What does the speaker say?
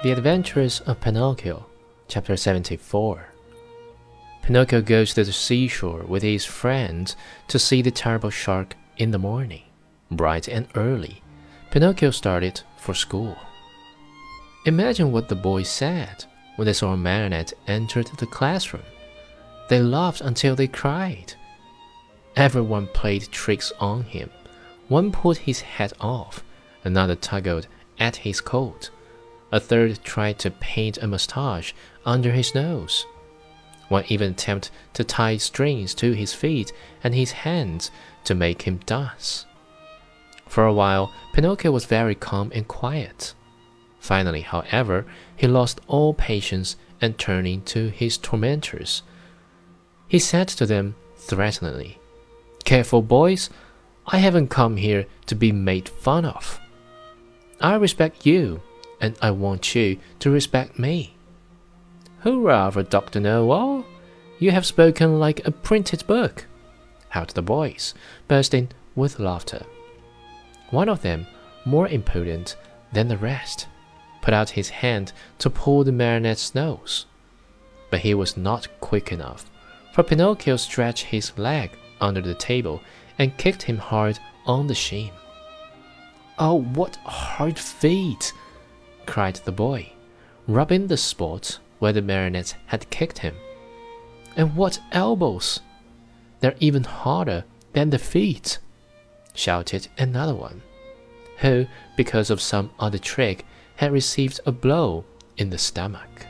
The Adventures of Pinocchio, Chapter 74. Pinocchio goes to the seashore with his friends to see the terrible shark in the morning. Bright and early, Pinocchio started for school. Imagine what the boys said when they saw a marionette enter the classroom. They laughed until they cried. Everyone played tricks on him. One pulled his hat off, another tugged at his coat. A third tried to paint a mustache under his nose. One even attempted to tie strings to his feet and his hands to make him dance. For a while, Pinocchio was very calm and quiet. Finally, however, he lost all patience and turning to his tormentors. He said to them threateningly, Careful, boys, I haven't come here to be made fun of. I respect you, and I want you to respect me. Hurrah for Dr. Know-all! You have spoken like a printed book, howled the boys, bursting with laughter. One of them, more impudent than the rest, put out his hand to pull the marionette's nose. But he was not quick enough, for Pinocchio stretched his leg under the table and kicked him hard on the shin. Oh, what hard feet! Cried the boy, rubbing the spot where the marionette had kicked him. And what elbows! They're even harder than the feet, shouted another one, who, because of some other trick, had received a blow in the stomach.